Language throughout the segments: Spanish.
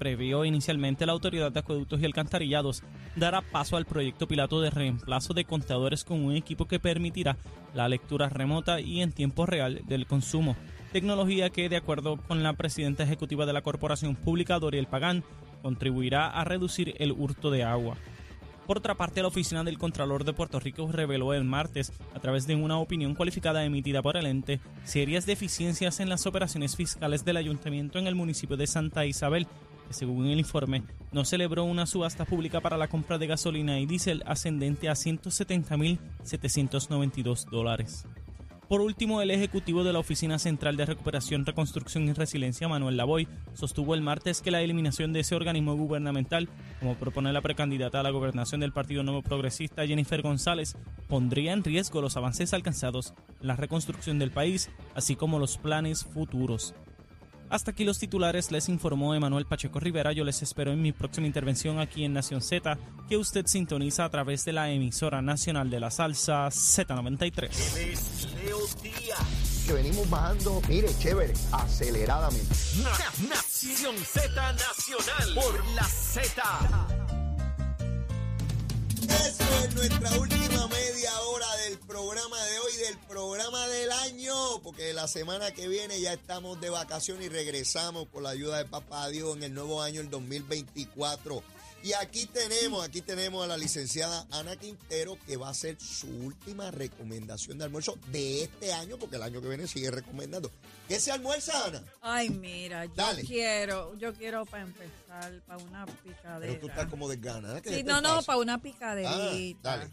previó inicialmente la Autoridad de Acueductos y Alcantarillados, dará paso al proyecto piloto de reemplazo de contadores con un equipo que permitirá la lectura remota y en tiempo real del consumo, tecnología que, de acuerdo con la presidenta ejecutiva de la Corporación Pública, Doriel Pagán, contribuirá a reducir el hurto de agua. Por otra parte, la oficina del Contralor de Puerto Rico reveló el martes, a través de una opinión cualificada emitida por el ente, serias deficiencias en las operaciones fiscales del ayuntamiento en el municipio de Santa Isabel, según el informe no celebró una subasta pública para la compra de gasolina y diésel ascendente a 170.792 dólares. Por último, el ejecutivo de la Oficina Central de Recuperación, Reconstrucción y Resiliencia, Manuel Lavoy, sostuvo el martes que la eliminación de ese organismo gubernamental, como propone la precandidata a la gobernación del Partido Nuevo Progresista, Jennifer González, pondría en riesgo los avances alcanzados en la reconstrucción del país, así como los planes futuros. Hasta aquí los titulares, les informó Emanuel Pacheco Rivera. Yo les espero en mi próxima intervención aquí en Nación Z, que usted sintoniza a través de la emisora nacional de la salsa Z93. Que venimos bajando, mire, chévere, aceleradamente. Nación Z Nacional por la Z. Eso es nuestra última media hora del programa de hoy, del programa del año, porque la semana que viene ya estamos de vacaciones y regresamos con la ayuda de Papá Dios en el nuevo año, el 2024. Y aquí tenemos, aquí tenemos a la licenciada Ana Quintero, que va a hacer su última recomendación de almuerzo de este año, porque el año que viene sigue recomendando. ¿Qué se almuerza, Ana? Ay, mira, yo Dale. quiero, yo quiero para empezar, para una picadera. Pero tú estás como desganada. ¿qué Sí, no, no, para una Ah, picaderita. dale.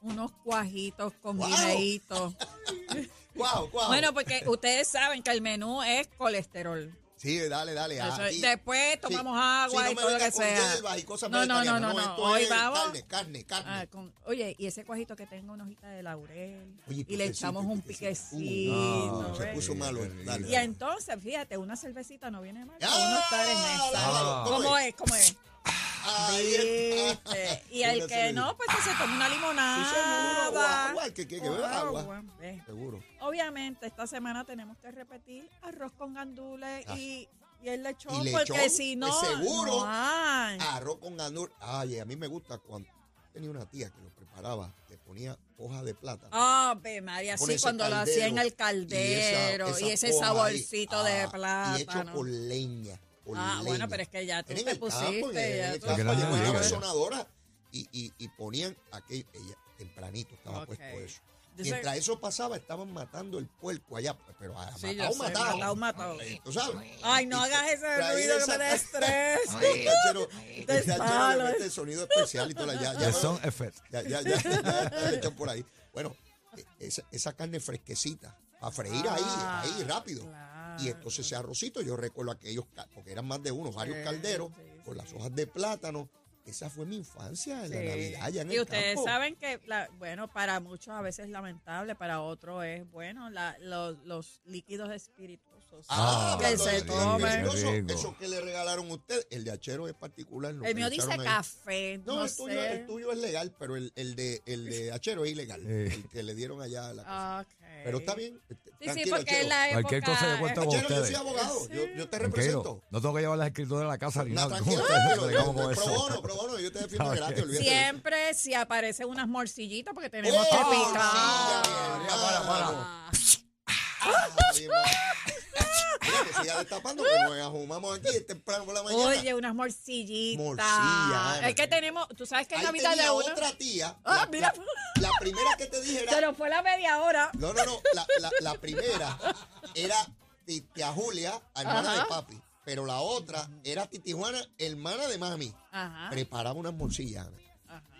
Unos cuajitos con Wow. guineitos. Guau, guau. Bueno, porque ustedes saben que el menú es colesterol. Sí, dale, dale. Eso es- aquí. después tomamos Sí. agua Sí, no y todo lo que sea. hierbas y cosas No, no, no, no, no. Hoy vamos. Carne, carne, carne. Ah, con- oye, y ese cuajito que tenga una hojita de laurel. Oye, y le echamos un piquecito. piquecito. Uh, se puso malo. Dale. Y entonces, fíjate, una cervecita no viene mal. Ah, uno estar en dale, esa. dale, ¿Cómo es? ¿Cómo es? Y el que no, pues que se toma una limonada. agua, agua, el que, que, que beba agua. Agua, ¿ves? Seguro. Obviamente, esta semana tenemos que repetir arroz con gandules Ah. y, y el lechón, ¿Y porque si Pues no, seguro. no. Arroz con gandur. Ay, a mí me gusta cuando tenía una tía que lo preparaba, le ponía hoja de plátano. Ave María, Con sí, cuando lo hacía en el caldero y esa- ese ahí. saborcito de Ah, Y hecho plátano. con leña. Ah, bueno, pero es que ya tú en te el campo, pusiste. en ya el tú campo, allá diga. resonadora y, y, y ponían aquello, ella tempranito estaba puesto eso. Dice- Mientras eso pasaba, estaban matando el puerco allá, pero a- Sí, matado, sé, matado. matado, matado. Eh, ¿Tú sabes? Ay, no Y hagas ese ruido que me da estrés. El el el sonido especial y todo. Ya, ya, ya, ya, ya, ya, echan por ahí. Bueno, eh, esa, esa carne fresquecita, a freír Ah, ahí, ahí, rápido. claro. Y entonces ese arrocito, yo recuerdo aquellos, porque eran más de uno, varios Sí, calderos, sí, con las hojas de plátano. Esa fue mi infancia en la. Navidad, allá en y el ustedes campo. saben que, la- bueno, para muchos a veces es lamentable, para otros es bueno, la- los, los líquidos espirituosos. Ah, hablando se de. Eso que le regalaron a usted, el de Achero es particular. lo El mío dice echaron ahí. café, No, no, el, tuyo, sé. el tuyo es legal, pero el, el de, el de Achero es ilegal. Eh. El que le dieron allá a la cosa. Ok. Pero está bien. Sí, sí, tranquilo, porque Achero. la época... Cualquier cosa yo cuento con Achero, yo soy ustedes. abogado. Yo, yo te Tranquilo. represento. No tengo que llevar las escrituras de la casa ni No, nada. tranquilo, ¿Cómo tranquilo. bregamos Yo- con Pro eso? bono, pro bono, yo te defiendo Está gratis, bien. olvídate de eso. Siempre si aparecen unas morcillitas porque tenemos ¡Oh, que! Ah, Ah, bien, va. Que siga destapando, que nos ajumamos aquí es temprano por la mañana. Oye, unas morcillitas. Morcilla, Ana. Es que tenemos, tú sabes que es Ahí tenía de uno. otra tía. Ah, la, mira. La, la primera que te dije era... Pero fue la media hora. No, no, no. La, la, la primera era tía Julia, hermana Ajá. de papi. Pero la otra era Titi Juana, hermana de mami. Ajá. Preparaba unas morcillas.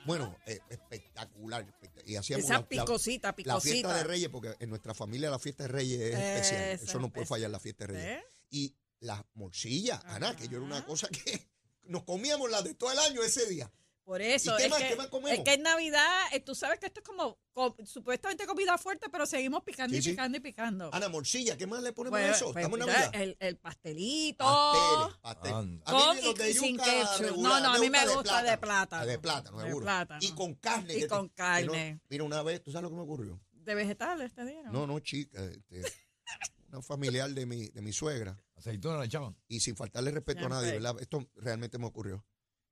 Bueno, eh, espectacular. espect- Y hacíamos Esa la- la- picosita, La fiesta picosita. de Reyes, porque en nuestra familia la fiesta de Reyes es especial. Esa, Eso no puede fallar la fiesta de Reyes. ¿Eh? Y las morcillas, Ana, que yo era una cosa que nos comíamos las de todo el año ese día. Por eso, ¿Y qué es, más? que, ¿Qué más comemos? es que en Navidad, eh, tú sabes que esto es como co- supuestamente comida fuerte, pero seguimos picando Sí, y sí. picando y picando. Ana, morcilla, ¿qué más le ponemos a Pues- eso? pues Estamos en mira, Navidad. el, el pastelito. Pasteles, pasteles. Anda. A mí Con los de y sin yuca ketchup. regular, No, no, a mí me gusta de plátano. De plátano, De seguro. plátano. Y con carne. Y que te- con que no- carne. mira, una vez, ¿tú sabes lo que me ocurrió? De vegetales este día, ¿no? No, chica. este, una familiar de mi, de mi suegra, Aceituna le echaban. y sin faltarle respeto a nadie, Siempre. ¿verdad? Esto realmente me ocurrió.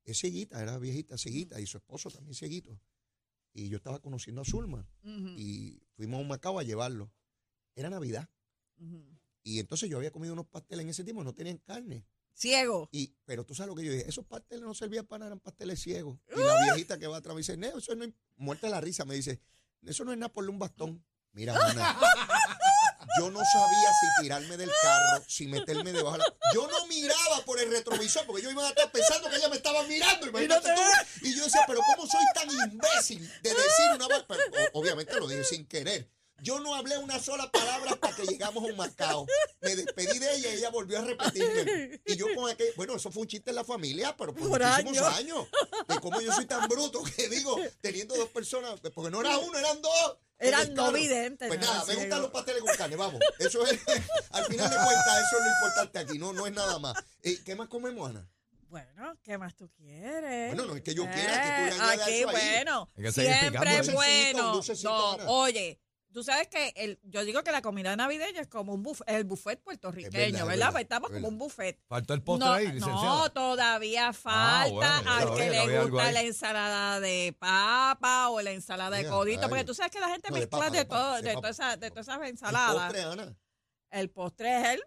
Es cieguita, era viejita, cieguita, y su esposo también cieguito. Y yo estaba conociendo a Zulma, y fuimos a un Macao a llevarlo. Era Navidad. Y entonces yo había comido unos pasteles en ese tiempo, no tenían carne. Ciego. Y, pero tú sabes lo que yo dije, esos pasteles no servían para nada, eran pasteles ciegos. Y la viejita que va atrás me dice, no, eso no es, muerta de la risa, me dice, eso no es nada por un bastón. Mira, Ana, yo no sabía si tirarme del carro, si meterme debajo de la... Yo no miraba por el retrovisor, porque yo iba a estar pensando que ella me estaba mirando, imagínate tú. Y yo decía, pero ¿cómo soy tan imbécil de decir una... obviamente lo dije sin querer. Yo no hablé una sola palabra hasta que llegamos a un Macao. Me despedí de ella y ella volvió a repetirme. Y yo con aquel, bueno, eso fue un chiste en la familia, pero por, Por muchísimos años. años. De cómo yo soy tan bruto que digo, teniendo dos personas, porque no era uno, eran dos. Eran no videntes, Pues no nada, me gustan los pasteles con carne, vamos. Eso es, al final de cuentas, eso es lo importante aquí, no, no es nada más. Eh, ¿Qué más comemos, Ana? Bueno, ¿qué más tú quieres? Bueno, no es que yo quiera, que tú le Eh, añadas Aquí, eso ahí. bueno, siempre es dulcecito, bueno. dulcecito, No, Ana. oye, tú sabes que el, yo digo que la comida navideña es como un buffet, el buffet puertorriqueño, Es verdad, es ¿verdad? verdad, estamos es como un buffet. Faltó el postre no, ahí, licenciado. no, todavía falta bueno, al que le gusta la ensalada de papa o la ensalada de codito, porque tú sabes que la gente No, mezcla de, todo, de todas esas, de todas esas El ensaladas. postre, Ana. El postre es el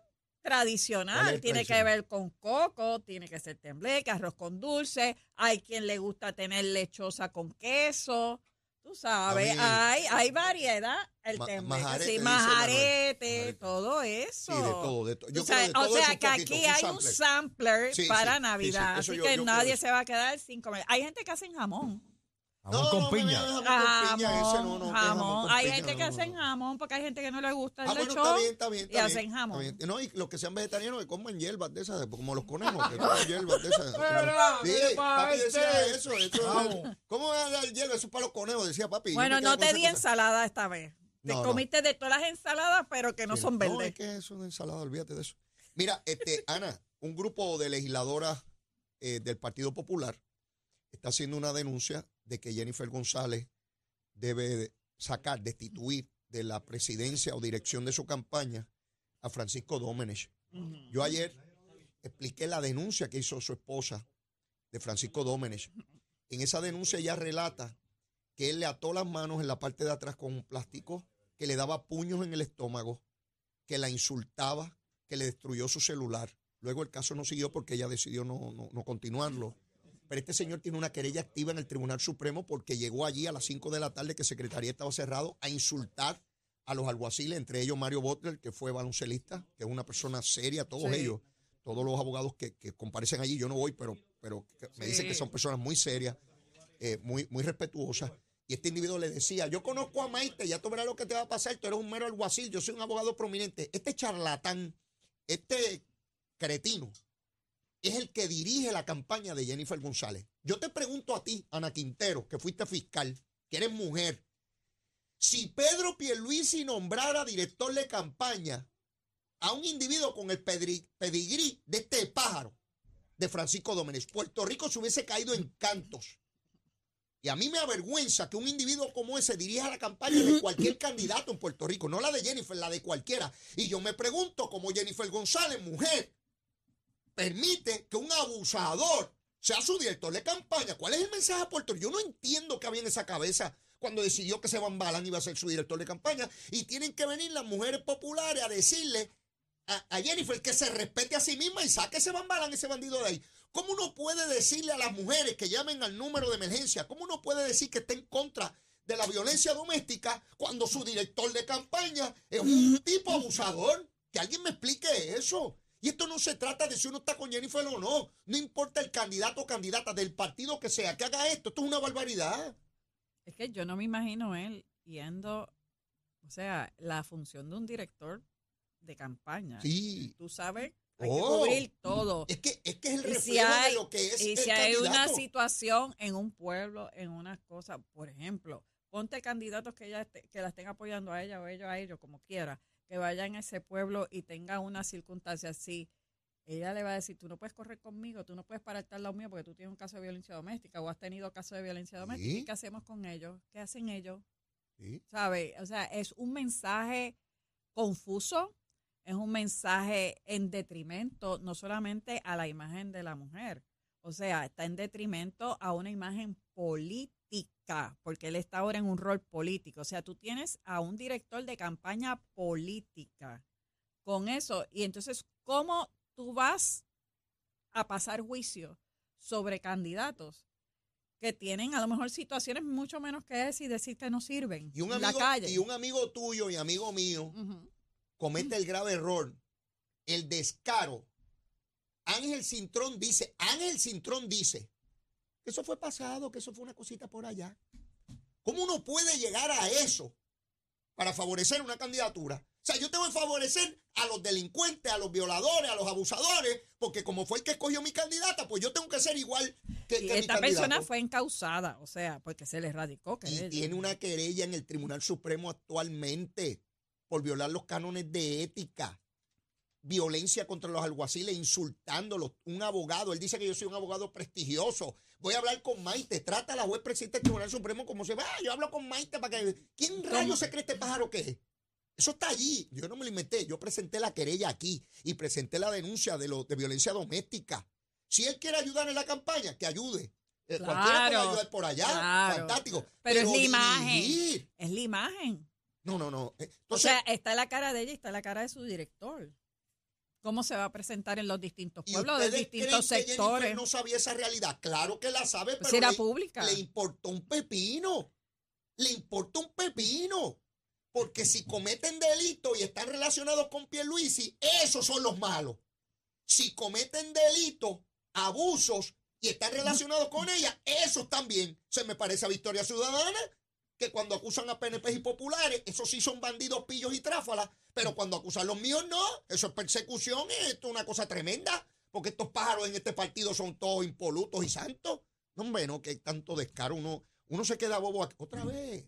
¿Cuál es tradicional, tiene que ver con coco, tiene que ser tembleque, arroz con dulce, hay quien le gusta tener lechosa con queso, tú sabes, mí- hay, hay variedad, el Ma- tembleque, majarete, sí, majarete, todo eso. Sí, de todo, de. Yo creo sabes, de todo o sea que poquito, aquí hay un sampler. Sí, para Navidad, así yo- que yo nadie se va a quedar sin comer. Hay gente que hacen jamón. Jamón con no, piña. vengas jamón piña, ese no, Jamón, no, jamón. Hay piña, gente no, que no, hacen no. jamón porque hay gente que no le gusta el Ah, bueno, lechón está bien, está bien. y está hacen bien, jamón. está bien. No, y los que sean vegetarianos que coman hierbas de esas, como los conejos, que coman hierbas de esas. Mira, Sí, papi decía eso. eso. ¿Cómo a dar hierba? Eso es para los conejos, decía papi. Bueno, no te di cosa. ensalada esta vez. Te No, no. comiste de todas las ensaladas, pero que no Sí, son No, verdes. es que eso es una ensalada, olvídate de eso. Mira, este, Ana, un grupo de legisladoras eh, del Partido Popular está haciendo una denuncia de que Jennifer González debe sacar, destituir de la presidencia o dirección de su campaña a Francisco Dómenes. Yo ayer expliqué la denuncia que hizo su esposa de Francisco Dómenes. En esa denuncia ella relata que él le ató las manos en la parte de atrás con un plástico, que le daba puños en el estómago, que la insultaba, que le destruyó su celular. Luego el caso no siguió porque ella decidió no, no, no continuarlo. Pero este señor tiene una querella activa en el Tribunal Supremo porque llegó allí a las 5 de la tarde que Secretaría estaba cerrado a insultar a los alguaciles, entre ellos Mario Butler, que fue baloncelista, que es una persona seria, todos Sí. ellos, todos los abogados que, que comparecen allí, yo no voy, pero, pero me dicen que son personas muy serias, eh, muy, muy respetuosas. Y este individuo le decía, yo conozco a Maite, ya tú verás lo que te va a pasar, tú eres un mero alguacil, yo soy un abogado prominente. Este charlatán, este cretino, es el que dirige la campaña de Jennifer González. Yo te pregunto a ti, Ana Quintero, que fuiste fiscal, que eres mujer, si Pedro Pierluisi nombrara director de campaña a un individuo con el pedigrí de este pájaro, de Francisco Domenech, Puerto Rico se hubiese caído en cantos. Y a mí me avergüenza que un individuo como ese dirija la campaña de cualquier candidato en Puerto Rico, no la de Jennifer, la de cualquiera. Y yo me pregunto, como Jennifer González, mujer, permite que un abusador sea su director de campaña. ¿Cuál es el mensaje a Puerto? Yo no entiendo qué había en esa cabeza cuando decidió que Seban Balán iba a ser su director de campaña. Y tienen que venir las mujeres populares a decirle a, Jennifer que se respete a sí misma y saque ese Balán, ese bandido de ahí. ¿Cómo uno puede decirle a las mujeres que llamen al número de emergencia? ¿Cómo uno puede decir que está en contra de la violencia doméstica cuando su director de campaña es un tipo abusador? Que alguien me explique eso. Y esto no se trata de si uno está con Jennifer o no. No importa el candidato o candidata del partido que sea que haga esto. Esto es una barbaridad. Es que yo no me imagino él yendo, o sea, la función de un director de campaña. Sí. Tú sabes, hay Oh. que cubrir todo. Es que, es que es el reflejo si hay, de lo que es y el si hay una situación en un pueblo, en unas cosas, por ejemplo, ponte candidatos que ella esté- que la estén apoyando a ella o ellos a ellos, como quiera, que vayan a ese pueblo y tengan una circunstancia así. Ella le va a decir, tú no puedes correr conmigo, tú no puedes pararte al lado mío porque tú tienes un caso de violencia doméstica o has tenido caso de violencia doméstica. Sí. ¿Y qué hacemos con ellos? ¿Qué hacen ellos? Sí. ¿Sabe? O sea, es un mensaje confuso, es un mensaje en detrimento no solamente a la imagen de la mujer, o sea, está en detrimento a una imagen política, porque él está ahora en un rol político. O sea, tú tienes a un director de campaña política con eso, y entonces, ¿cómo tú vas a pasar juicio sobre candidatos? que tienen a lo mejor situaciones mucho menos que ese y decir que no sirven Y un, en la amigo, calle. y un amigo tuyo y amigo mío comete el grave error, el descaro. Ángel Cintrón dice, Ángel Cintrón dice que eso fue pasado, que eso fue una cosita por allá. ¿Cómo uno puede llegar a eso para favorecer una candidatura? O sea, yo tengo que favorecer a los delincuentes, a los violadores, a los abusadores, porque como fue el que escogió mi candidata, pues yo tengo que ser igual que, Y que mi esta persona candidato. fue encausada, o sea, porque se le radicó. Que Y tiene una querella en el Tribunal Supremo actualmente por violar los cánones de ética, violencia contra los alguaciles, insultándolos. Un abogado, él dice que yo soy un abogado prestigioso. Voy a hablar con Maite. Trata a la juez presidente del Tribunal Supremo como se va. Yo hablo con Maite para que. ¿Quién rayos se cree este pájaro que es? Eso está allí. Yo no me lo inventé. Yo presenté la querella aquí y presenté la denuncia de, lo, de violencia doméstica. Si él quiere ayudar en la campaña, que ayude. Eh, Cualquiera puede Claro, ayudar por allá. claro. Fantástico. Pero es la imagen. Es la imagen. No, no, no. O sea, está la cara de ella y está la cara de su director. ¿Cómo se va a presentar en los distintos ¿y pueblos, de distintos sectores? no sabía esa realidad. Claro que la sabe, Pues pero era le, pública. le importó un pepino. Le importa un pepino. Porque si cometen delitos y están relacionados con Pierluisi, esos son los malos. Si cometen delitos, abusos y están relacionados con ella, esos también. Se me parece a Victoria Ciudadana, que cuando acusan a PNP y populares, esos sí son bandidos, pillos y tráfalas, pero cuando acusan los míos no, eso es persecución, y esto es una cosa tremenda, porque estos pájaros en este partido son todos impolutos y santos. No, hombre, no, que hay tanto descaro, uno, uno se queda bobo aquí. Otra vez.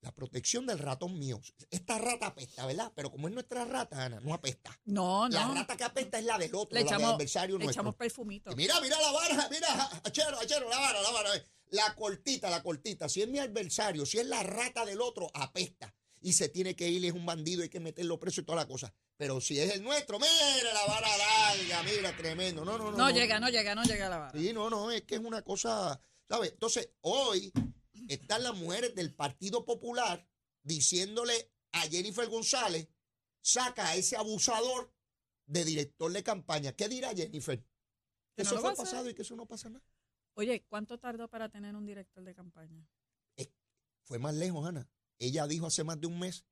La protección del ratón mío. Esta rata apesta, ¿verdad? Pero como es nuestra rata, Ana, no apesta. No, La no. rata que apesta es la del otro, Le la del echamos, adversario le nuestro. echamos perfumito. Y mira, mira la vara, mira, achero, achero, la vara, la vara. La cortita, la cortita. Si es mi adversario, si es la rata del otro, apesta. Y se tiene que ir, es un bandido, hay que meterlo preso y toda la cosa. Pero si es el nuestro, mira la vara larga, mira, tremendo. No, no, no. No llega, no llega, no llega la vara. Sí, no, no, es que es una cosa, ¿sabes? Entonces, hoy están las mujeres del Partido Popular diciéndole a Jennifer González, saca a ese abusador de director de campaña. ¿Qué dirá Jennifer? Que no eso lo fue hacer. pasado y que eso no pasa nada. Oye, ¿cuánto tardó para tener un director de campaña? Fue más lejos, Ana. Ella dijo hace más de un mes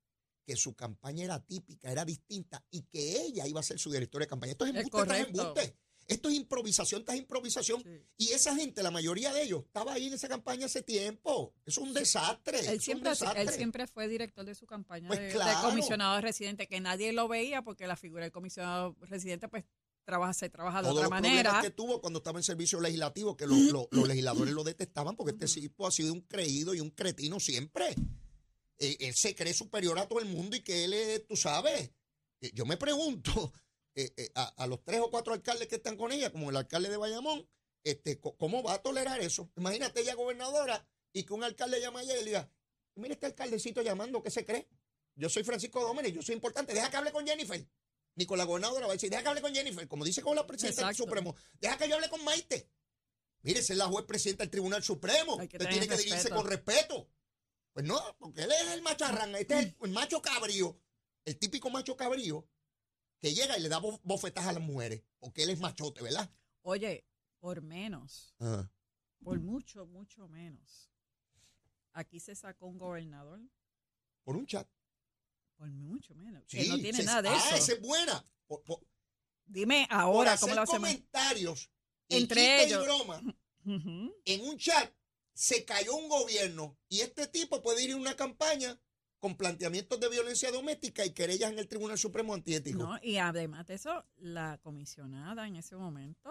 que su campaña era típica, era distinta y que ella iba a ser su directora de campaña. Esto es Es embuste correcto. embuste. Esto es improvisación tras improvisación. Sí. Y esa gente, la mayoría de ellos, estaba ahí en esa campaña hace tiempo. Es un desastre. es Él un siempre, desastre. él siempre fue director de su campaña Pues de, de claro. comisionado residente, que nadie lo veía porque la figura del comisionado residente pues trabaja, se trabaja de Todos otra los manera. que tuvo cuando estaba en servicio legislativo, que lo- lo- los legisladores lo detestaban porque este tipo ha sido un creído y un cretino siempre. Eh, él se cree superior a todo el mundo y que él es, tú sabes. Eh, yo me pregunto eh, eh, a, a los tres o cuatro alcaldes que están con ella, como el alcalde de Bayamón, este, ¿cómo va a tolerar eso? Imagínate ella gobernadora y que un alcalde llama a ella y le diga, mira este alcaldecito llamando, ¿qué se cree? Yo soy Francisco Dómenes, yo soy importante, deja que hable con Jennifer. Ni con la gobernadora va a decir, deja que hable con Jennifer, como dice con la presidenta del. Supremo, deja que yo hable con Maite. Mire, es la juez presidenta del Tribunal Supremo. Usted tiene que dirigirse respeto. con respeto. Pues no, porque él es el macharrán, este es el, el macho cabrío, el típico macho cabrío, que llega y le da bo- bofetas a las mujeres, porque él es machote, ¿verdad? Oye, por menos, Ah. por mucho, mucho menos. Aquí se sacó un gobernador Por un chat. por mucho menos. Sí, que no tiene se- nada de ah, eso. esa es buena. Por, por- Dime por ahora hacer cómo lo hacemos. comentarios Entre y ellos. broma en un chat se cayó un gobierno y este tipo puede ir a una campaña con planteamientos de violencia doméstica y querellas en el Tribunal Supremo Antiético. No, y además de eso, la comisionada en ese momento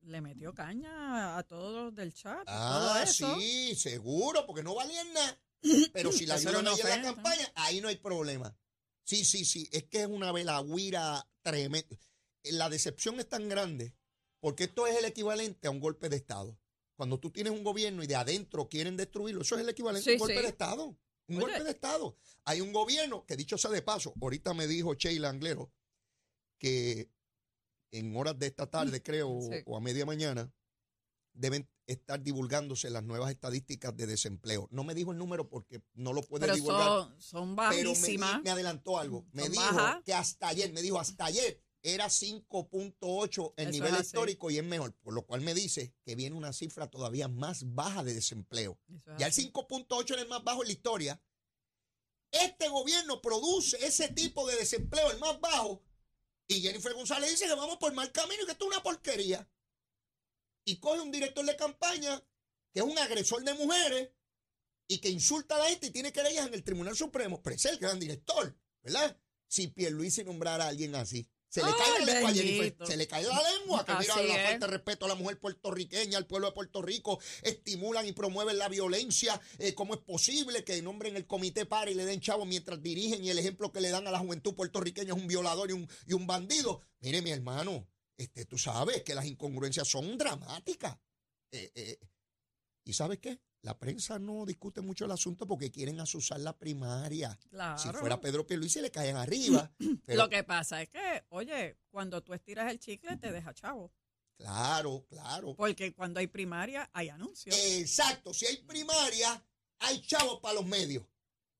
le metió caña a todos del chat. todo Ah, eso. sí, seguro, porque no valían nada. Pero si la ayudan en la campaña, ahí no hay problema. Sí, sí, sí, es que es una velagüira tremenda. La decepción es tan grande porque esto es el equivalente a un golpe de Estado. Cuando tú tienes un gobierno y de adentro quieren destruirlo, eso es el equivalente a un golpe sí. de Estado. Un Oye. golpe de Estado. Hay un gobierno que, dicho sea de paso, ahorita me dijo Sheila Anglero que en horas de esta tarde, creo, o- Sí. o a media mañana, deben estar divulgándose las nuevas estadísticas de desempleo. No me dijo el número porque no lo puede Pero divulgar. son, son pero me, bajísimas. adelantó algo. Me Son dijo que hasta ayer, me dijo hasta ayer era 5.8 el Eso nivel histórico y es mejor, por lo cual me dice que viene una cifra todavía más baja de desempleo. Ya el así. 5.8 era el más bajo en la historia. Este gobierno produce ese tipo de desempleo, el más bajo, y Jennifer González dice que vamos por mal camino y que esto es una porquería. Y coge un director de campaña que es un agresor de mujeres y que insulta a la gente y tiene querellas en el Tribunal Supremo. Pero es el gran director, ¿verdad? Si Pierluisi nombrara a alguien así. Se le cae la lengua. Jennifer. Se le cae la lengua. Que mira la falta de respeto a la mujer puertorriqueña, al pueblo de Puerto Rico. Estimulan y promueven la violencia. Eh, ¿Cómo es posible que nombren el comité para y le den chavo mientras dirigen? Y el ejemplo que le dan a la juventud puertorriqueña es un violador y un, y un bandido. Mire, mi hermano, este, tú sabes que las incongruencias son dramáticas. Eh, eh, ¿Y sabes qué? La prensa no discute mucho el asunto porque quieren asusar la primaria. Claro. Si fuera Pedro Pierluisi le caen arriba. Pero, Lo que pasa es que, oye, cuando tú estiras el chicle te deja chavo. Claro, claro. Porque cuando hay primaria hay anuncios. Exacto. Si hay primaria, hay chavos para los medios.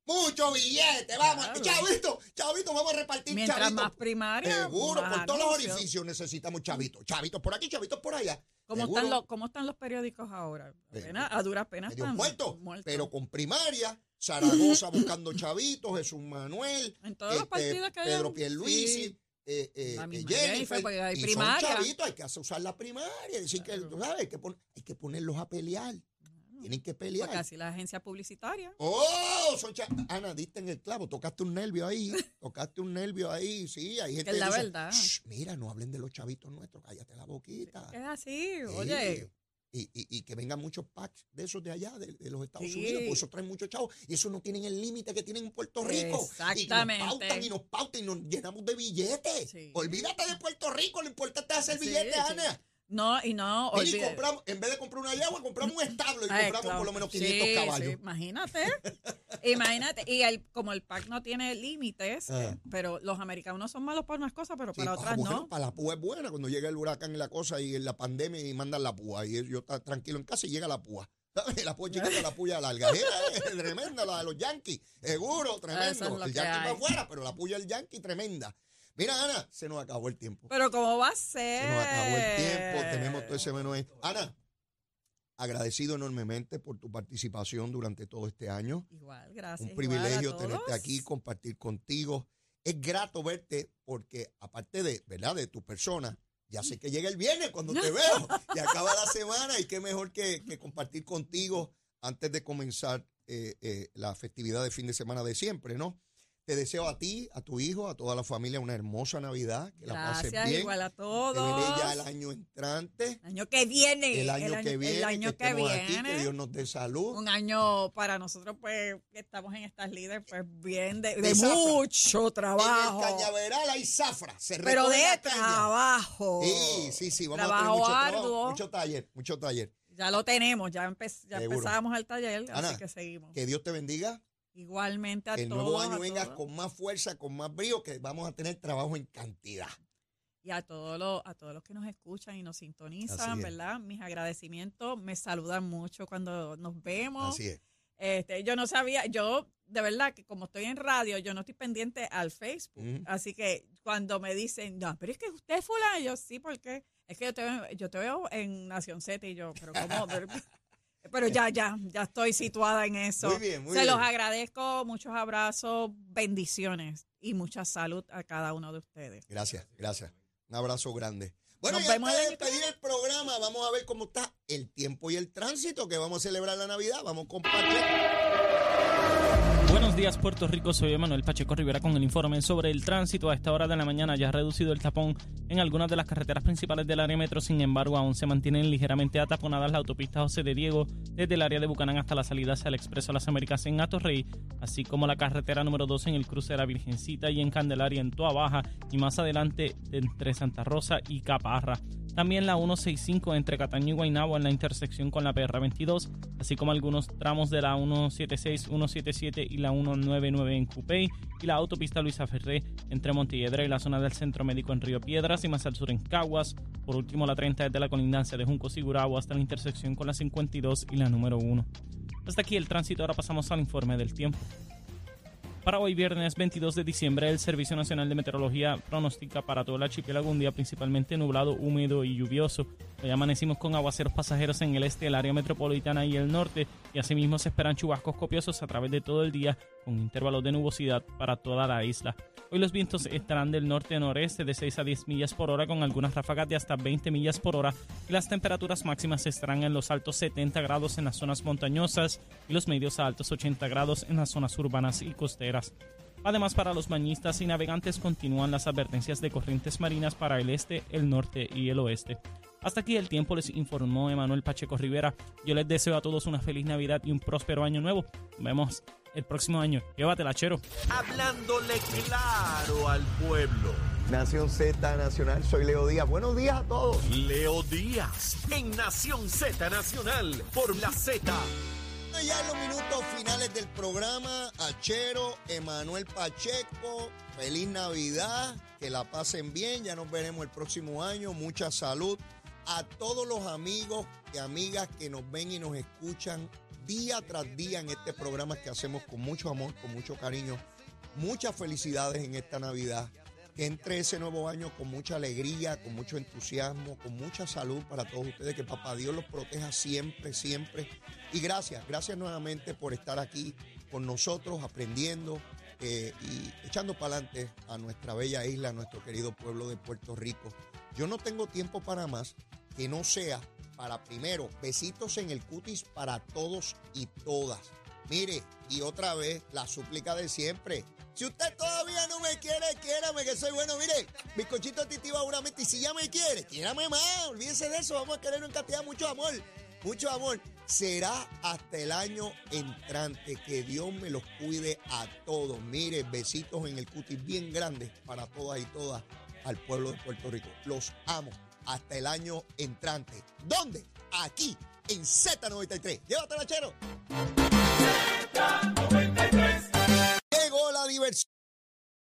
Mucho billete, vamos. Claro. Chavito, chavito, vamos a repartir Mientras chavitos. más primaria, Seguro, más por todos los orificios necesitamos chavitos. Chavitos por aquí, chavitos por allá. ¿Cómo están, los, ¿Cómo están los periódicos ahora? Apenas- a duras penas están muertos, muertos. pero con primaria, Zaragoza buscando chavitos, Jesús Manuel, En todos los este, partidos que Pedro hayan, Pierluisi, sí. eh, eh, eh, Jennifer, hay y primaria. son chavitos, hay que usar la primaria, decir que, tú sabes, hay que, pon- hay que ponerlos a pelear, tienen que pelear. Porque así la agencia publicitaria. ¡Oh! Son cha- Ana, diste en el clavo, tocaste un nervio ahí, tocaste un nervio ahí, sí, hay gente es la dice, verdad. "Shh, mira, no hablen de los chavitos nuestros, cállate la boquita. Es así, Sí. oye. Y, y, y que vengan muchos packs de esos de allá, de, de los Estados Sí. Unidos, por eso traen muchos chavos. Y eso no tienen el límite que tienen en Puerto Rico. Exactamente. Y nos pautan y nos pautan y nos llenamos de billetes. Sí. Olvídate de Puerto Rico, lo importante es hacer billetes. Ana. No, y no, y olvide- compramos, en vez de comprar una yagua, compramos un establo y Ay, compramos claro. por lo menos Sí, 500 sí, caballos. imagínate. imagínate. Y el, como el PAC no tiene límites, Ah. eh, pero los americanos son malos para unas cosas, pero para ah, otras bueno, no. Para la púa es buena cuando llega el huracán y la cosa y la pandemia y mandan la púa. Y yo está tranquilo en casa y llega la púa. ¿Sabes? La púa chiquita, la puya larga. Era, tremenda la de los Yankees. Seguro, Eso tremendo. es el Yankee para afuera, pero la puya del Yankee tremenda. Mira, Ana, se nos acabó el tiempo. Pero ¿cómo va a ser? Se nos acabó el tiempo. Tenemos todo ese menú ahí. Ana, agradecido enormemente por tu participación durante todo este año. Igual, gracias. Un privilegio igual tenerte aquí, compartir contigo. Es grato verte porque aparte de, ¿verdad? De tu persona, ya sé que llega el viernes cuando te veo y acaba la semana y qué mejor que, que compartir contigo antes de comenzar eh, eh, la festividad de fin de semana de siempre, ¿no? Te deseo a ti, a tu hijo, a toda la familia una hermosa Navidad, que la pases Gracias, bien. igual a todos. ya el año entrante, El año que viene. el año que viene, El año que que, estemos aquí, viene. que Dios nos dé salud. un año para nosotros, pues, que estamos en estas líderes, pues, bien de, De de mucho trabajo. En el cañaveral hay zafra, se Pero de trabajo. Sí, sí, sí, vamos Trabajo a tener mucho arduo. trabajo, mucho taller, mucho taller. Ya lo tenemos, ya, empe- ya Seguro. empezamos el taller, Ana, así que seguimos. Que Dios te bendiga, Igualmente a el todos. nuevo año vengas con más fuerza, con más brío, que vamos a tener trabajo en cantidad. Y a todos los, a todos los que nos escuchan y nos sintonizan. ¿verdad? Mis agradecimientos, me saludan mucho cuando nos vemos. Así es. Este, yo no sabía, yo de verdad que como estoy en radio, yo no estoy pendiente al Facebook. Así que cuando me dicen, no, pero es que usted es fulano, yo sí, porque es que yo te, veo- yo te veo en Nación Z y yo, pero ¿cómo? pero, ya, ya, ya estoy situada en eso. Muy bien, muy Se bien. los agradezco, muchos abrazos, bendiciones y mucha salud a cada uno de ustedes. Gracias, gracias. Un abrazo grande. Bueno, Nos vemos antes de despedir el programa, vamos a ver cómo está el tiempo y el tránsito, que vamos a celebrar la Navidad. Vamos a compartir. Buenos días Puerto Rico, soy Emanuel Pacheco Rivera con el informe sobre el tránsito. A esta hora de la mañana ya ha reducido el tapón en algunas de las carreteras principales del área metro, sin embargo aún se mantienen ligeramente ataponadas la autopista José de Diego desde el área de Bucanán hasta la salida hacia el Expreso Las Américas en Atorrey, así como la carretera número 2 en el cruce de la Virgencita y en Candelaria en Toa Baja y más adelante entre Santa Rosa y Caparra. También la 165 entre Cataño y Guaynabo en la intersección con la PR22, así como algunos tramos de la 176, 177 y la 199 en Cupey y la autopista Luisa Ferré entre Montelledra y la zona del Centro Médico en Río Piedras y más al sur en Caguas. Por último, la 30 desde la colindancia de Junco Sigurabo hasta la intersección con la 52 y la número 1. Hasta aquí el tránsito, ahora pasamos al informe del tiempo. Para hoy viernes 22 de diciembre, el Servicio Nacional de Meteorología pronostica para todo el archipiélago un día principalmente nublado, húmedo y lluvioso. Hoy amanecimos con aguaceros pasajeros en el este, el área metropolitana y el norte, y asimismo se esperan chubascos copiosos a través de todo el día, con intervalos de nubosidad para toda la isla. Hoy los vientos estarán del norte-noreste de 6 a 10 millas por hora con algunas ráfagas de hasta 20 millas por hora y las temperaturas máximas estarán en los altos 70 grados en las zonas montañosas y los medios a altos 80 grados en las zonas urbanas y costeras. Además, para los bañistas y navegantes continúan las advertencias de corrientes marinas para el este, el norte y el oeste. Hasta aquí el tiempo les informó Emanuel Pacheco Rivera. Yo les deseo a todos una feliz Navidad y un próspero año nuevo. Nos vemos el próximo año. Llévatela, chero. Hablándole claro al pueblo. Nación Z Nacional, soy Leo Díaz. Buenos días a todos. Leo Díaz en Nación Z Nacional por la Z. Ya en los minutos finales del programa, Achero, Emanuel Pacheco, feliz Navidad, que la pasen bien, ya nos veremos el próximo año, mucha salud. A todos los amigos y amigas que nos ven y nos escuchan día tras día en este programa que hacemos con mucho amor, con mucho cariño. Muchas felicidades en esta Navidad. Que entre ese nuevo año con mucha alegría, con mucho entusiasmo, con mucha salud para todos ustedes. Que papá Dios los proteja siempre, siempre. Y gracias, gracias nuevamente por estar aquí con nosotros, aprendiendo eh, y echando para adelante a nuestra bella isla, a nuestro querido pueblo de Puerto Rico. Yo no tengo tiempo para más que no sea para primero, besitos en el cutis para todos y todas. Mire, y otra vez, la súplica de siempre. Si usted todavía no me quiere, quiérame que soy bueno. Mire, bizcochito Titi seguramente. Y si ya me quiere, quiérame más. Olvídese de eso. Vamos a querer en cantidad mucho amor. Mucho amor. Será hasta el año entrante. Que Dios me los cuide a todos. Mire, besitos en el cutis bien grandes para todas y todas al pueblo de Puerto Rico. Los amo hasta el año entrante. ¿Dónde? Aquí, en Z93. Llévatela, Chero. Z93. Llegó la diversión